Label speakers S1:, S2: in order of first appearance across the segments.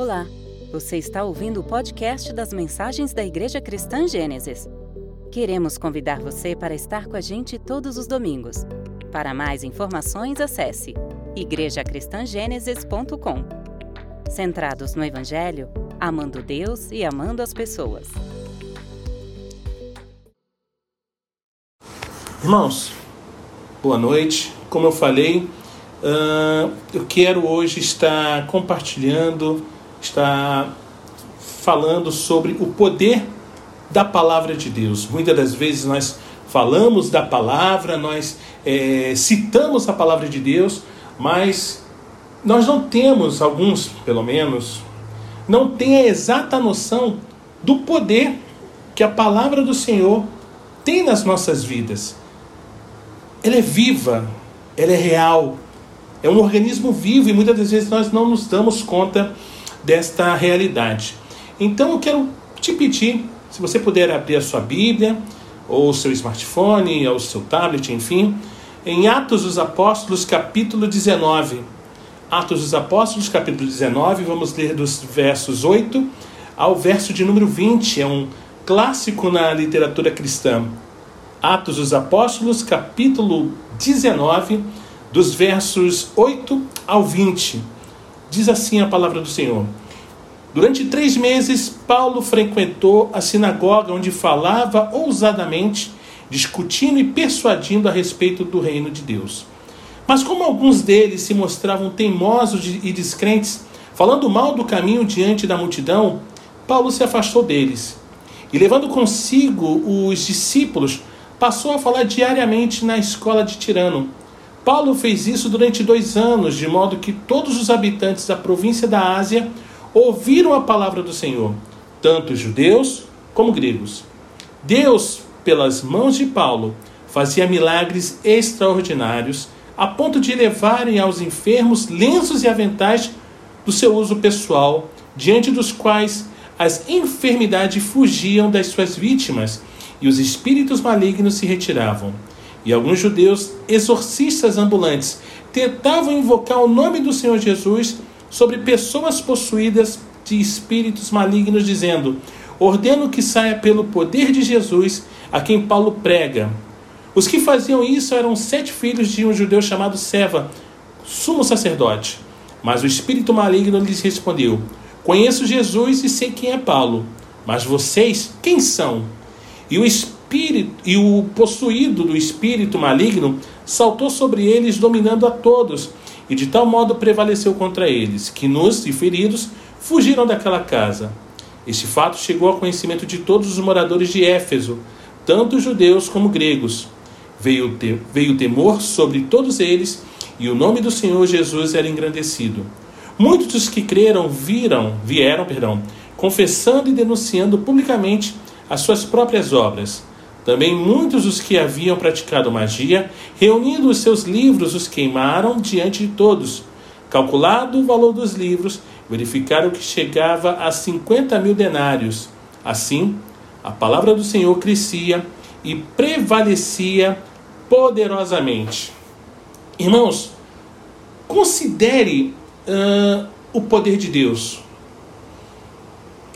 S1: Olá, você está ouvindo o podcast das mensagens da Igreja Cristã Gênesis. Queremos convidar você para estar com a gente todos os domingos. Para mais informações, acesse igrejacristangênesis.com. Centrados no Evangelho, amando Deus e amando as pessoas.
S2: Irmãos, boa noite. Como eu falei, uh, eu quero hoje estar compartilhando, estar falando sobre o poder da palavra de Deus. Muitas das vezes nós falamos da palavra, nós é, citamos a palavra de Deus, mas nós não temos, alguns pelo menos, não têm a exata noção do poder que a palavra do Senhor tem nas nossas vidas. Ela é viva, ela é real, é um organismo vivo e muitas das vezes nós não nos damos conta desta realidade. Então eu quero te pedir, se você puder abrir a sua Bíblia, ou o seu smartphone, ou seu tablet, enfim, em Atos dos Apóstolos, capítulo 19. Atos dos Apóstolos, capítulo 19, vamos ler dos versos 8 ao verso de número 20, é um clássico na literatura cristã. Atos dos Apóstolos, capítulo 19, dos versos 8 ao 20. Diz assim a palavra do Senhor. Durante três meses, Paulo frequentou a sinagoga onde falava ousadamente, discutindo e persuadindo a respeito do reino de Deus. Mas, como alguns deles se mostravam teimosos e descrentes, falando mal do caminho diante da multidão, Paulo se afastou deles. E, levando consigo os discípulos, passou a falar diariamente na escola de Tirano Paulo fez isso durante dois anos, de modo que todos os habitantes da província da Ásia ouviram a palavra do Senhor, tanto judeus como gregos. Deus, pelas mãos de Paulo, fazia milagres extraordinários, a ponto de levarem aos enfermos lenços e aventais do seu uso pessoal, diante dos quais as enfermidades fugiam das suas vítimas e os espíritos malignos se retiravam. E alguns judeus, exorcistas ambulantes, tentavam invocar o nome do Senhor Jesus sobre pessoas possuídas de espíritos malignos, dizendo: Ordeno que saia pelo poder de Jesus, a quem Paulo prega. Os que faziam isso eram sete filhos de um judeu chamado Seva, sumo sacerdote. Mas o espírito maligno lhes respondeu: Conheço Jesus e sei quem é Paulo, mas vocês quem são? E o espírito espírito e o possuído do espírito maligno saltou sobre eles, dominando a todos, e de tal modo prevaleceu contra eles, que nos e feridos fugiram daquela casa. Este fato chegou ao conhecimento de todos os moradores de Éfeso, tanto judeus como gregos. Veio, te, veio temor sobre todos eles, e o nome do Senhor Jesus era engrandecido. Muitos dos que creram viram, vieram, perdão, confessando e denunciando publicamente as suas próprias obras. Também muitos dos que haviam praticado magia, reunindo os seus livros, os queimaram diante de todos. Calculado o valor dos livros, verificaram que chegava a 50 mil denários. Assim, a palavra do Senhor crescia e prevalecia poderosamente. Irmãos, considere uh, o poder de Deus.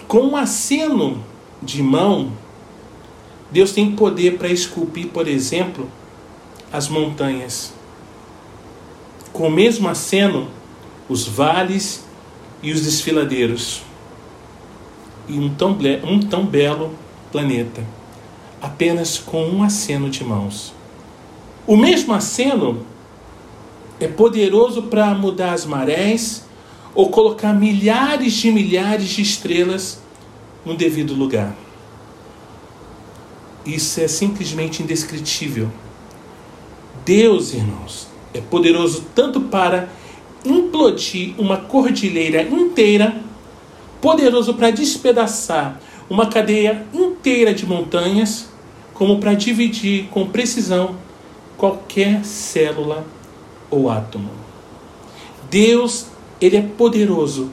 S2: Com um aceno de mão, Deus tem poder para esculpir, por exemplo, as montanhas. Com o mesmo aceno, os vales e os desfiladeiros. E um tão, um tão belo planeta, apenas com um aceno de mãos. O mesmo aceno é poderoso para mudar as marés ou colocar milhares de milhares de estrelas no devido lugar. Isso é simplesmente indescritível. Deus, irmãos, é poderoso tanto para implodir uma cordilheira inteira, poderoso para despedaçar uma cadeia inteira de montanhas, como para dividir com precisão qualquer célula ou átomo. Deus, ele é poderoso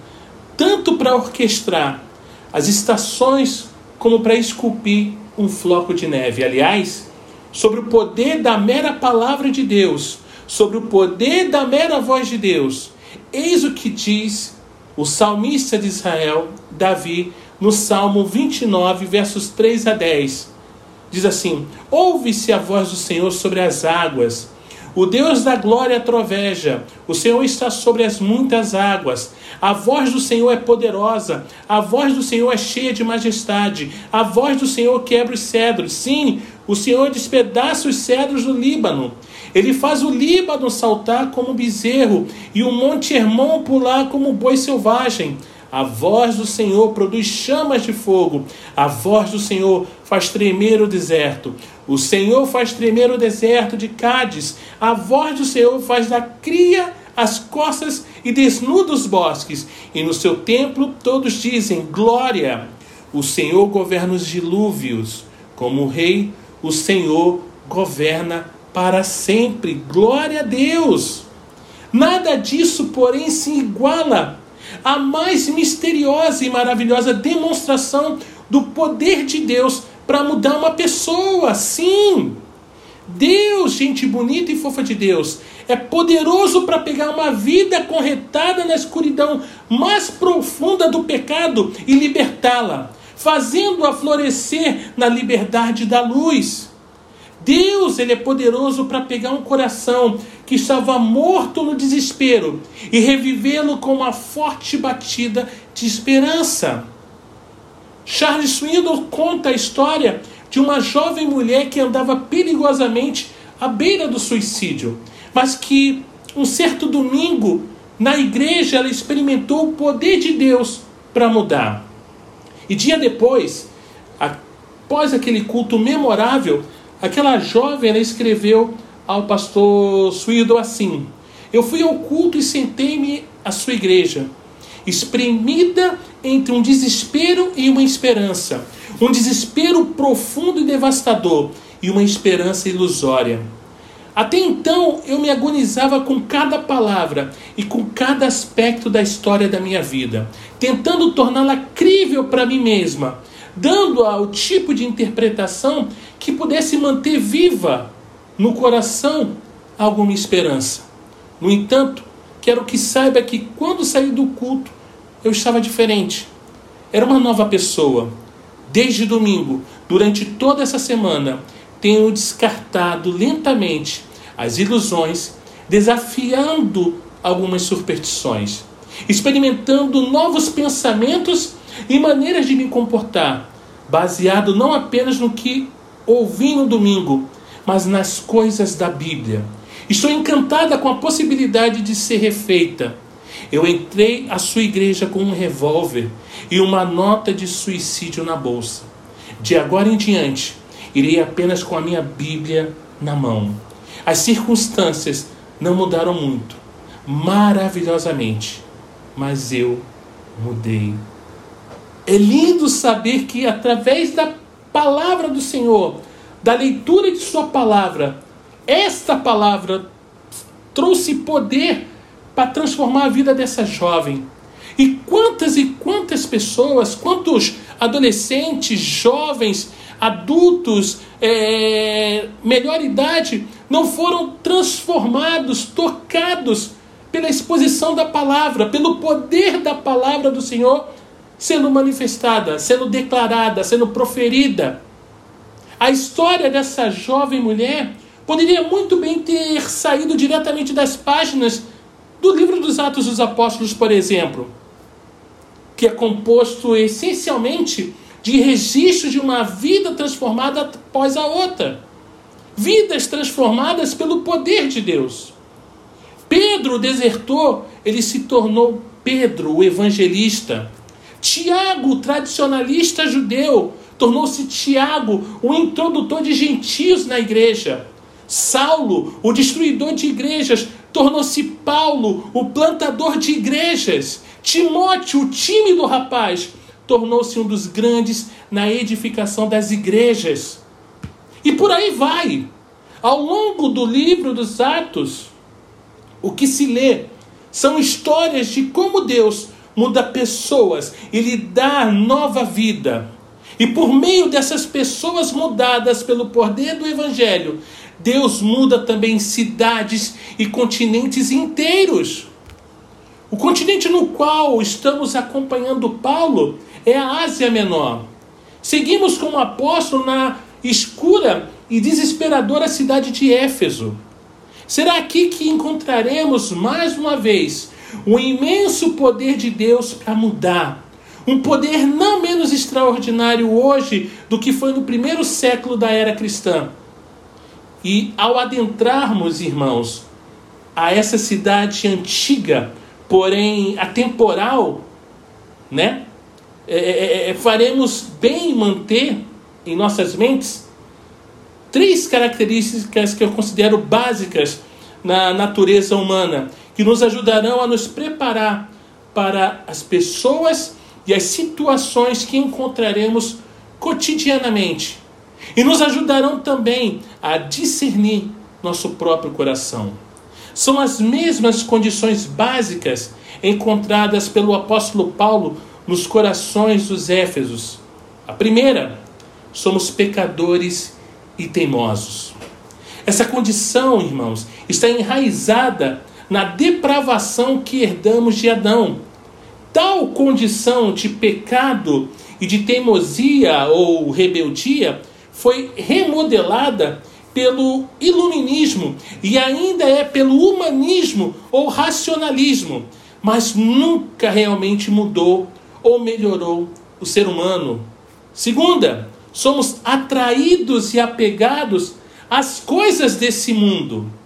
S2: tanto para orquestrar as estações como para esculpir um floco de neve. Aliás, sobre o poder da mera palavra de Deus, sobre o poder da mera voz de Deus. Eis o que diz O salmista de Israel, Davi, no Salmo 29, versos 3 a 10, diz assim: Ouve-se a voz do Senhor sobre as águas. O Deus da glória troveja. O Senhor está sobre as muitas águas. A voz do Senhor é poderosa. A voz do Senhor é cheia de majestade. A voz do Senhor quebra os cedros. Sim, o Senhor despedaça os cedros do Líbano. Ele faz o Líbano saltar como bezerro e o Monte Hermon pular como boi selvagem. A voz do Senhor produz chamas de fogo. A voz do Senhor faz tremer o deserto. O Senhor faz tremer o deserto de Cádiz. A voz do Senhor faz da cria as costas e desnuda os bosques. E no seu templo todos dizem: Glória! O Senhor governa os dilúvios. Como rei, o Senhor governa para sempre. Glória a Deus! Nada disso, porém, se iguala à mais misteriosa e maravilhosa demonstração do poder de Deus para mudar uma pessoa. Sim! Deus, gente bonita e fofa de Deus, é poderoso para pegar uma vida corretada na escuridão mais profunda do pecado e libertá-la, fazendo-a florescer na liberdade da luz. Deus, ele é poderoso para pegar um coração que estava morto no desespero e revivê-lo com uma forte batida de esperança. Charles Swindoll conta a história de uma jovem mulher que andava perigosamente à beira do suicídio, mas que um certo domingo na igreja ela experimentou o poder de Deus para mudar. E dia depois, após aquele culto memorável, aquela jovem ela escreveu ao pastor Swindle assim: Eu fui ao culto e sentei-me à sua igreja, espremida entre um desespero e uma esperança, um desespero profundo e devastador e uma esperança ilusória. Até então eu me agonizava com cada palavra e com cada aspecto da história da minha vida, tentando torná-la crível para mim mesma, dando-a o tipo de interpretação que pudesse manter viva no coração alguma esperança. No entanto, quero que saiba que quando saí do culto, eu estava diferente. Era uma nova pessoa. Desde domingo, durante toda essa semana, tenho descartado lentamente as ilusões, desafiando algumas superstições, experimentando novos pensamentos e maneiras de me comportar, baseado não apenas no que ouvi no domingo, mas nas coisas da Bíblia. Estou encantada com a possibilidade de ser refeita. Eu entrei à sua igreja com um revólver e uma nota de suicídio na bolsa. De agora em diante, irei apenas com a minha Bíblia na mão. As circunstâncias não mudaram muito, maravilhosamente, mas eu mudei. É lindo saber que através da palavra do Senhor, da leitura de Sua palavra, esta palavra trouxe poder para transformar a vida dessa jovem. E quantas e quantas pessoas, quantos adolescentes, jovens, adultos, é, melhor idade, não foram transformados, tocados pela exposição da palavra, pelo poder da palavra do Senhor sendo manifestada, sendo declarada, sendo proferida. A história dessa jovem mulher poderia muito bem ter saído diretamente das páginas do livro dos Atos dos Apóstolos, por exemplo, que é composto essencialmente de registros de uma vida transformada após a outra. Vidas transformadas pelo poder de Deus. Pedro, o desertor, ele se tornou Pedro, o evangelista. Tiago, tradicionalista judeu, tornou-se Tiago, o introdutor de gentios na igreja. Saulo, o destruidor de igrejas, tornou-se Paulo, o plantador de igrejas. Timóteo, o tímido rapaz, tornou-se um dos grandes na edificação das igrejas. E por aí vai. Ao longo do livro dos Atos, o que se lê são histórias de como Deus muda pessoas e lhe dá nova vida. E por meio dessas pessoas mudadas pelo poder do Evangelho, Deus muda também cidades e continentes inteiros. O continente no qual estamos acompanhando Paulo é a Ásia Menor. Seguimos como apóstolo na escura e desesperadora cidade de Éfeso. Será aqui que encontraremos mais uma vez o imenso poder de Deus para mudar. Um poder não menos extraordinário hoje do que foi no primeiro século da era cristã. E ao adentrarmos, irmãos, a essa cidade antiga, porém atemporal, né? É, é, é, faremos bem manter em nossas mentes três características que eu considero básicas na natureza humana, que nos ajudarão a nos preparar para as pessoas e as situações que encontraremos cotidianamente. E nos ajudarão também a discernir nosso próprio coração. São as mesmas condições básicas encontradas pelo apóstolo Paulo nos corações dos Éfesos. A primeira, somos pecadores e teimosos. Essa condição, irmãos, está enraizada na depravação que herdamos de Adão. Tal condição de pecado e de teimosia ou rebeldia foi remodelada pelo iluminismo e ainda é pelo humanismo ou racionalismo, mas nunca realmente mudou ou melhorou o ser humano. Segunda, somos atraídos e apegados às coisas desse mundo.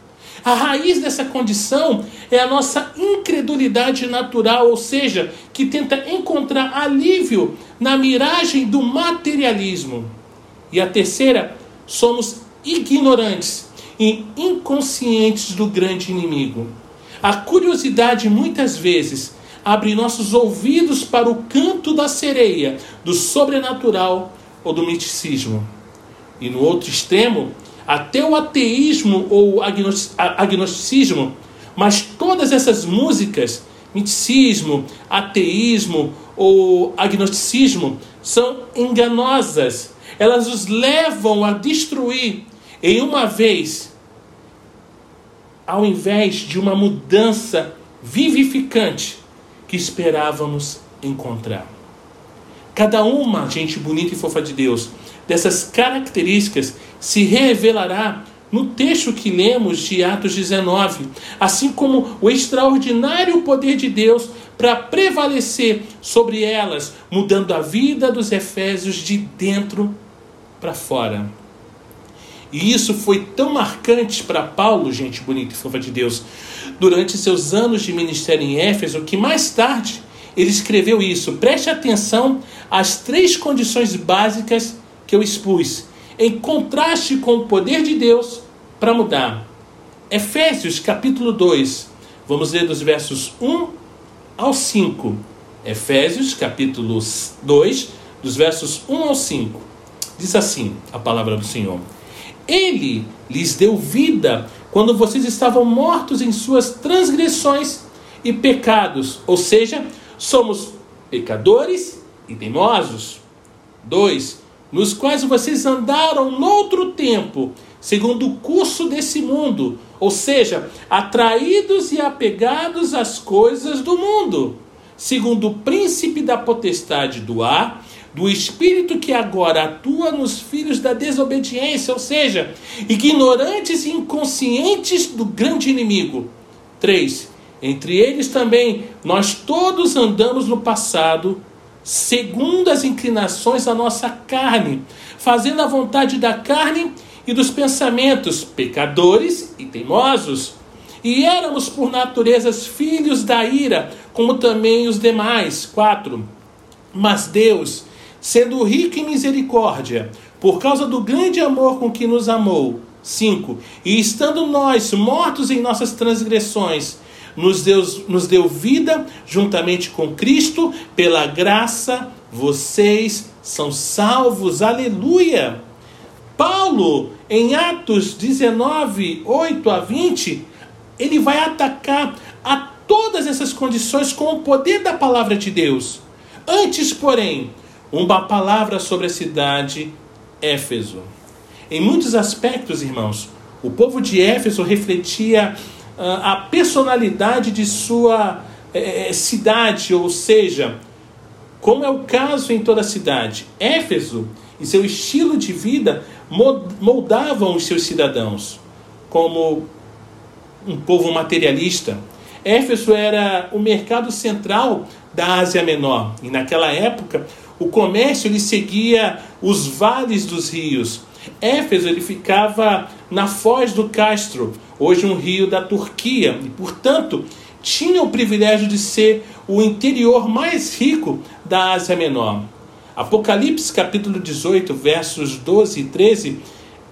S2: A raiz dessa condição é a nossa incredulidade natural, ou seja, que tenta encontrar alívio na miragem do materialismo. E a terceira, somos ignorantes e inconscientes do grande inimigo. A curiosidade muitas vezes abre nossos ouvidos para o canto da sereia, do sobrenatural ou do miticismo. E no outro extremo, até o ateísmo ou agnosticismo, mas todas essas músicas, miticismo, ateísmo ou agnosticismo, são enganosas. Elas nos levam a destruir em uma vez, ao invés de uma mudança vivificante que esperávamos encontrar. Cada uma, gente bonita e fofa de Deus, dessas características se revelará no texto que lemos de Atos 19, assim como o extraordinário poder de Deus para prevalecer sobre elas, mudando a vida dos efésios de dentro para fora. E isso foi tão marcante para Paulo, gente bonita e fofa de Deus, durante seus anos de ministério em Éfeso, que mais tarde ele escreveu isso. Preste atenção às três condições básicas que eu expus, em contraste com o poder de Deus para mudar. Efésios capítulo 2, vamos ler dos versos 1 ao 5. Efésios capítulo 2, dos versos 1 ao 5. Diz assim a palavra do Senhor: Ele lhes deu vida quando vocês estavam mortos em suas transgressões e pecados, ou seja, somos pecadores e teimosos. 2. Nos quais vocês andaram noutro tempo, segundo o curso desse mundo, ou seja, atraídos e apegados às coisas do mundo, segundo o príncipe da potestade do ar, do espírito que agora atua nos filhos da desobediência, ou seja, ignorantes e inconscientes do grande inimigo. 3 entre eles também nós todos andamos no passado, segundo as inclinações da nossa carne, fazendo a vontade da carne e dos pensamentos, pecadores e teimosos. E éramos por naturezas filhos da ira, como também os demais. 4. Mas Deus, sendo rico em misericórdia, por causa do grande amor com que nos amou. 5. E estando nós mortos em nossas transgressões, nos deu, nos deu vida juntamente com Cristo, pela graça vocês são salvos. Aleluia! Paulo, em Atos 19, 8 a 20, ele vai atacar a todas essas condições com o poder da palavra de Deus. Antes, porém, uma palavra sobre a cidade Éfeso. Em muitos aspectos, irmãos, o povo de Éfeso refletia a personalidade de sua é, cidade, ou seja, como é o caso em toda a cidade, Éfeso e seu estilo de vida moldavam os seus cidadãos como um povo materialista. Éfeso era o mercado central da Ásia Menor e naquela época o comércio ele seguia os vales dos rios. Éfeso ele ficava na foz do Castro, hoje um rio da Turquia, e portanto tinha o privilégio de ser o interior mais rico da Ásia Menor. Apocalipse capítulo 18, versos 12 e 13,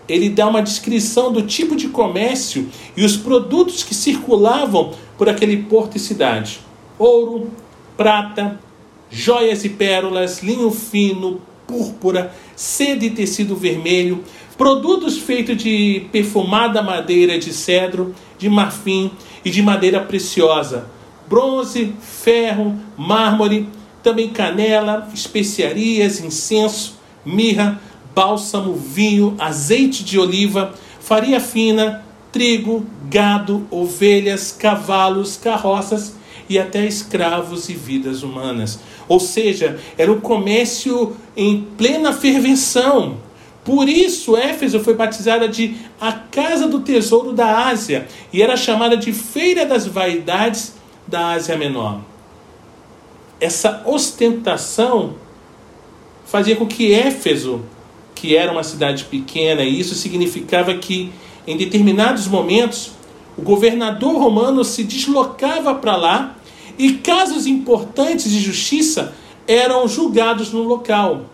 S2: ele dá uma descrição do tipo de comércio e os produtos que circulavam por aquele porto e cidade: ouro, prata, joias e pérolas, linho fino, púrpura, seda e tecido vermelho, produtos feitos de perfumada madeira de cedro, de marfim e de madeira preciosa, bronze, ferro, mármore, também canela, especiarias, incenso, mirra, bálsamo, vinho, azeite de oliva, farinha fina, trigo, gado, ovelhas, cavalos, carroças e até escravos e vidas humanas. Ou seja, era um comércio em plena fervenção. Por isso, Éfeso foi batizada de a Casa do Tesouro da Ásia e era chamada de Feira das Vaidades da Ásia Menor. Essa ostentação fazia com que Éfeso, que era uma cidade pequena, e isso significava que em determinados momentos o governador romano se deslocava para lá e casos importantes de justiça eram julgados no local.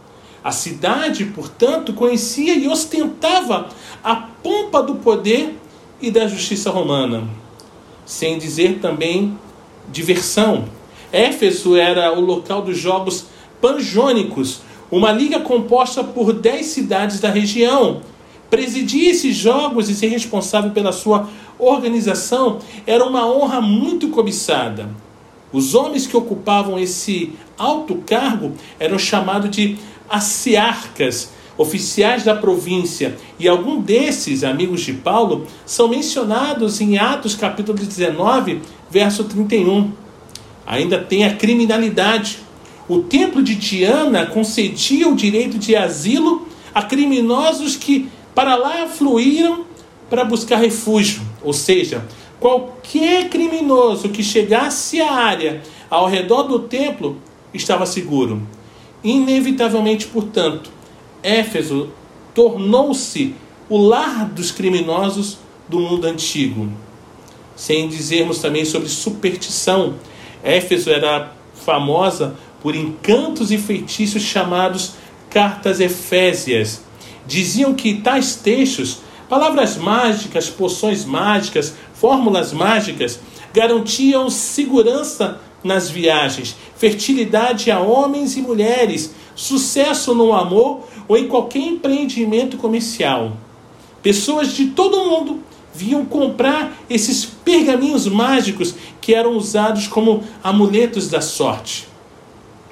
S2: A cidade, portanto, conhecia e ostentava a pompa do poder e da justiça romana, sem dizer também diversão. Éfeso era o local dos jogos panjônicos, uma liga composta por dez cidades da região. Presidir esses jogos e ser responsável pela sua organização era uma honra muito cobiçada. Os homens que ocupavam esse alto cargo eram chamados de aciarcas, oficiais da província, e alguns desses amigos de Paulo são mencionados em Atos capítulo 19, verso 31. Ainda tem a criminalidade. O templo de Diana concedia o direito de asilo a criminosos que para lá fluíram para buscar refúgio, ou seja, qualquer criminoso que chegasse à área ao redor do templo estava seguro. Inevitavelmente, portanto, Éfeso tornou-se o lar dos criminosos do mundo antigo. Sem dizermos também sobre superstição, Éfeso era famosa por encantos e feitiços chamados cartas efésias. Diziam que tais textos, palavras mágicas, poções mágicas, fórmulas mágicas, garantiam segurança nas viagens, fertilidade a homens e mulheres, sucesso no amor ou em qualquer empreendimento comercial. Pessoas de todo o mundo vinham comprar esses pergaminhos mágicos que eram usados como amuletos da sorte.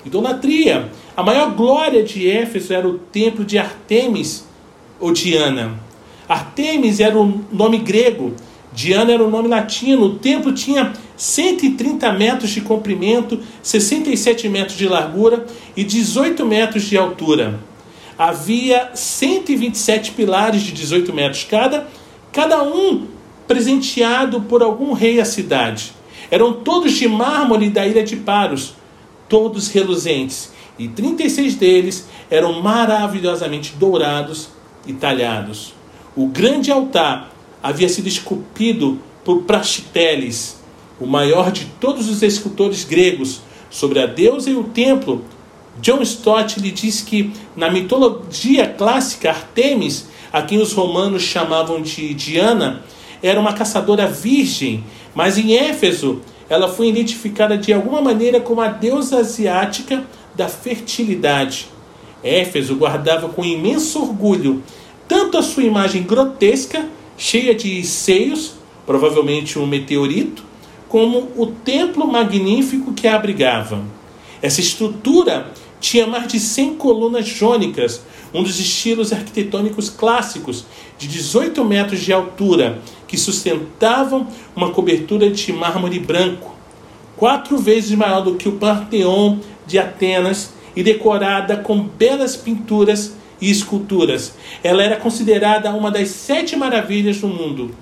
S2: Idolatria. A maior glória de Éfeso era o templo de Artemis ou Diana. Artemis era o nome grego, Diana era o nome latino. O templo tinha 130 metros de comprimento, 67 metros de largura e 18 metros de altura. Havia 127 pilares de 18 metros cada, cada um presenteado por algum rei à cidade. Eram todos de mármore da ilha de Paros, todos reluzentes, e 36 deles eram maravilhosamente dourados e talhados. O grande altar havia sido esculpido por Praxiteles, o maior de todos os escultores gregos, sobre a deusa e o templo. John Stott lhe diz que na mitologia clássica, Artemis, a quem os romanos chamavam de Diana, era uma caçadora virgem, mas em Éfeso ela foi identificada de alguma maneira como a deusa asiática da fertilidade. Éfeso guardava com imenso orgulho tanto a sua imagem grotesca cheia de seios, provavelmente um meteorito, como o templo magnífico que a abrigava. Essa estrutura tinha mais de 100 colunas jônicas, um dos estilos arquitetônicos clássicos, de 18 metros de altura, que sustentavam uma cobertura de mármore branco. quatro vezes maior do que o Panteão de Atenas e decorada com belas pinturas e esculturas. Ela era considerada uma das sete maravilhas do mundo.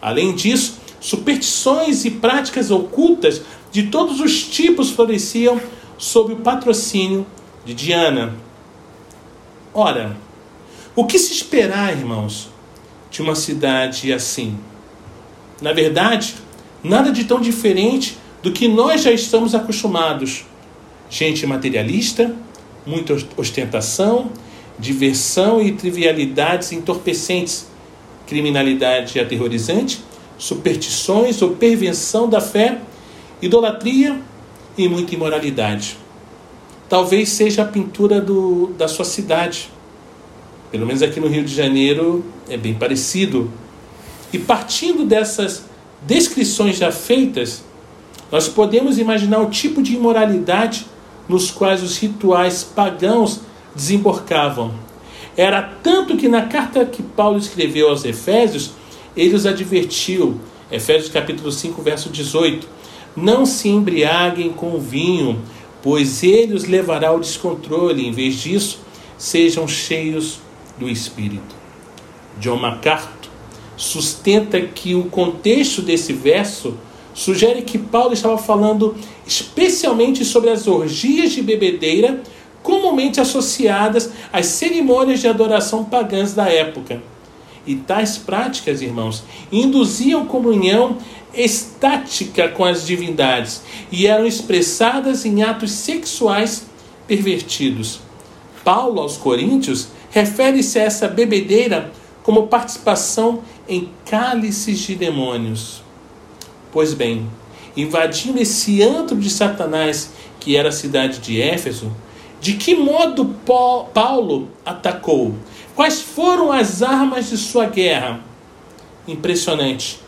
S2: Além disso, superstições e práticas ocultas de todos os tipos floresciam sob o patrocínio de Diana. Ora, o que se esperar, irmãos, de uma cidade assim? Na verdade, nada de tão diferente do que nós já estamos acostumados. Gente materialista, muita ostentação, diversão e trivialidades entorpecentes, criminalidade aterrorizante, superstições ou pervenção da fé, idolatria e muita imoralidade. Talvez seja a pintura do, da sua cidade. Pelo menos aqui no Rio de Janeiro é bem parecido. E partindo dessas descrições já feitas, nós podemos imaginar o tipo de imoralidade nos quais os rituais pagãos desembarcavam. Era tanto que na carta que Paulo escreveu aos Efésios, ele os advertiu, Efésios capítulo 5, verso 18: Não se embriaguem com vinho, pois ele os levará ao descontrole, em vez disso, sejam cheios do Espírito. John MacArthur sustenta que o contexto desse verso sugere que Paulo estava falando especialmente sobre as orgias de bebedeira comumente associadas às cerimônias de adoração pagãs da época. E tais práticas, irmãos, induziam comunhão estática com as divindades e eram expressadas em atos sexuais pervertidos. Paulo aos Coríntios refere-se a essa bebedeira como participação em cálices de demônios. Pois bem, invadindo esse antro de Satanás, que era a cidade de Éfeso, de que modo Paulo atacou? Quais foram as armas de sua guerra? Impressionante.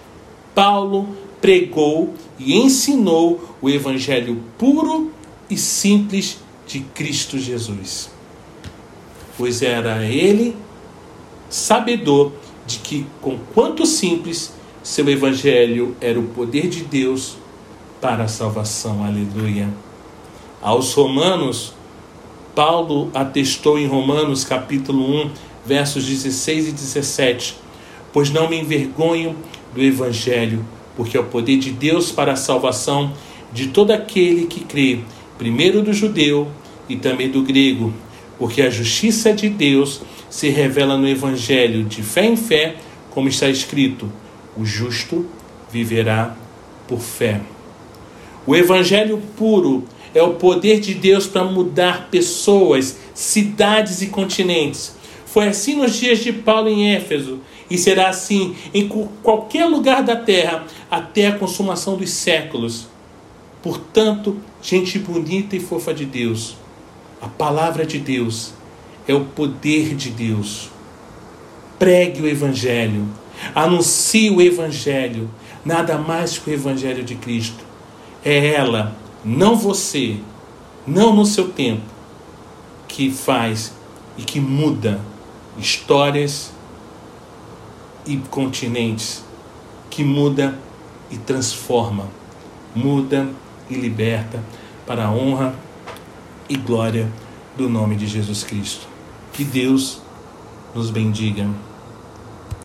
S2: Paulo pregou e ensinou o evangelho puro e simples de Cristo Jesus. Pois era ele sabedor de que, com quanto simples, seu evangelho era o poder de Deus para a salvação. Aleluia. Aos Romanos, Paulo atestou em Romanos capítulo 1, versos 16 e 17: Pois não me envergonho do evangelho, porque é o poder de Deus para a salvação de todo aquele que crê, primeiro do judeu e também do grego, porque a justiça de Deus se revela no Evangelho de fé em fé, como está escrito: o justo viverá por fé. O Evangelho puro é o poder de Deus para mudar pessoas, cidades e continentes. Foi assim nos dias de Paulo em Éfeso e será assim em qualquer lugar da terra até a consumação dos séculos. Portanto, gente bonita e fofa de Deus, a palavra de Deus é o poder de Deus. Pregue o Evangelho, anuncie o Evangelho, nada mais que o Evangelho de Cristo. É ela, não você, não no seu tempo, que faz e que muda histórias e continentes, que muda e transforma, muda e liberta para a honra e glória do nome de Jesus Cristo. Que Deus nos bendiga.